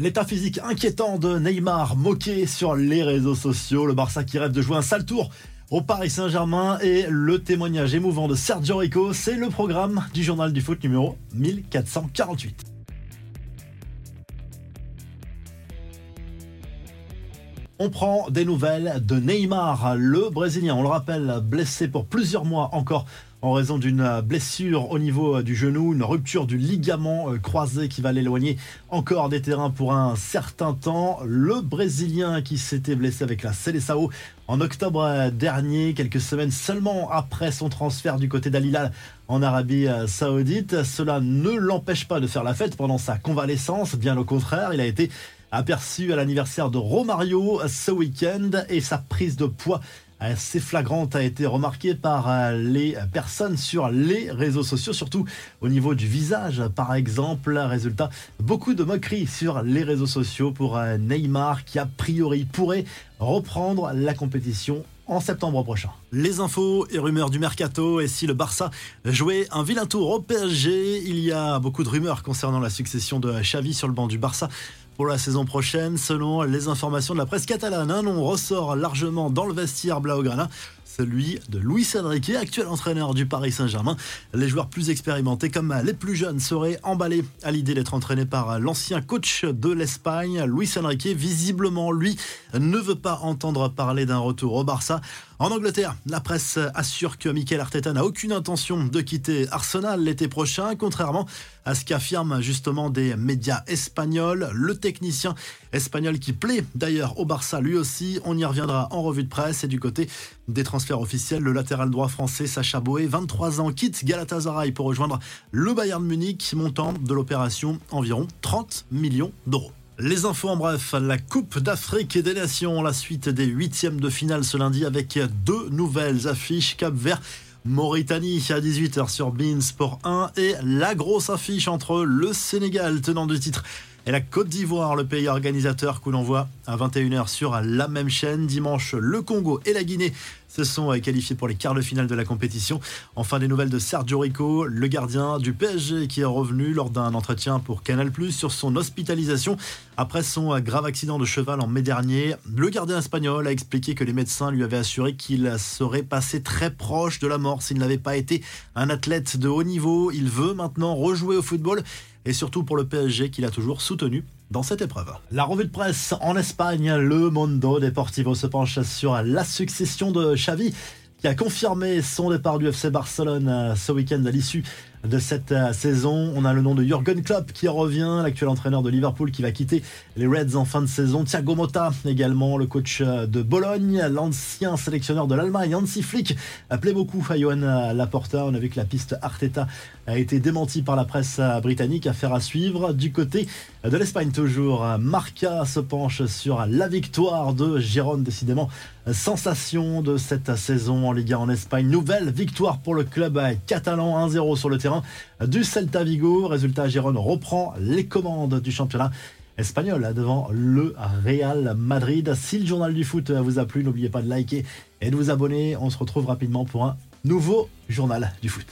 L'état physique inquiétant de Neymar moqué sur les réseaux sociaux. Le Barça qui rêve de jouer un sale tour au Paris Saint-Germain et le témoignage émouvant de Sergio Rico, c'est le programme du journal du foot numéro 1448. On prend des nouvelles de Neymar, le Brésilien, on le rappelle, blessé pour plusieurs mois encore en raison d'une blessure au niveau du genou, une rupture du ligament euh, croisé qui va l'éloigner encore des terrains pour un certain temps. Le Brésilien qui s'était blessé avec la Seleção en octobre dernier, quelques semaines seulement après son transfert du côté d'Alilal en Arabie Saoudite. Cela ne l'empêche pas de faire la fête pendant sa convalescence, bien au contraire, il a été aperçu à l'anniversaire de Romario ce week-end et sa prise de poids assez flagrante a été remarquée par euh, les personnes sur les réseaux sociaux, surtout au niveau du visage par exemple. Résultat, beaucoup de moqueries sur les réseaux sociaux pour euh, Neymar qui a priori pourrait reprendre la compétition en septembre prochain. Les infos et rumeurs du mercato et si le Barça jouait un vilain tour au PSG, il y a beaucoup de rumeurs concernant la succession de Xavi sur le banc du Barça pour la saison prochaine. Selon les informations de la presse catalane, un nom ressort largement dans le vestiaire Blaugrana celui de Luis Enrique, actuel entraîneur du Paris Saint-Germain. Les joueurs plus expérimentés comme les plus jeunes seraient emballés à l'idée d'être entraînés par l'ancien coach de l'Espagne, Luis Enrique. Visiblement, lui ne veut pas entendre parler d'un retour au Barça. En Angleterre, la presse assure que Mikel Arteta n'a aucune intention de quitter Arsenal l'été prochain, contrairement à ce qu'affirment justement des médias espagnols. Le technicien espagnol qui plaît d'ailleurs au Barça lui aussi, on y reviendra en revue de presse et du côté des transferts officiels, le latéral droit français Sacha Boé, 23 ans, quitte Galatasaray pour rejoindre le Bayern Munich, montant de l'opération environ 30 millions d'euros. Les infos en bref, la Coupe d'Afrique et des Nations, la suite des huitièmes de finale ce lundi avec deux nouvelles affiches. Cap Vert Mauritanie à 18h sur Bean Sport 1 et la grosse affiche entre le Sénégal tenant du titre et la Côte d'Ivoire, le pays organisateur que l'on voit à 21h sur la même chaîne. Dimanche, le Congo et la Guinée se sont euh, qualifiés pour les quarts de finale de la compétition. Enfin, des nouvelles de Sergio Rico, le gardien du PSG qui est revenu lors d'un entretien pour Canal+, sur son hospitalisation après son euh, grave accident de cheval en mai dernier. Le gardien espagnol a expliqué que les médecins lui avaient assuré qu'il serait passé très proche de la mort s'il n'avait pas été un athlète de haut niveau. Il veut maintenant rejouer au football et surtout pour le PSG qu'il a toujours soutenu dans cette épreuve. La revue de presse en Espagne, le Mondo Deportivo se penche sur la succession de Xavi qui a confirmé son départ du FC Barcelone euh, ce week-end à l'issue de cette euh, saison. On a le nom de Jürgen Klopp qui revient, l'actuel entraîneur de Liverpool qui va quitter les Reds en fin de saison. Thiago Motta également, le coach euh, de Bologne, l'ancien sélectionneur de l'Allemagne, Hansi Flick, plaît beaucoup à Johan Laporta. On a vu que la piste Arteta a été démentie par la presse britannique. Affaire à suivre du côté de l'Espagne toujours. Marca se penche sur la victoire de Gérone, décidément sensation de cette saison en Liga en Espagne. Nouvelle victoire pour le club catalan 1-0 sur le du Celta Vigo. Résultat, Gérone reprend les commandes du championnat espagnol devant le Real Madrid. Si le journal du foot vous a plu, n'oubliez pas de liker et de vous abonner. On se retrouve rapidement pour un nouveau journal du foot.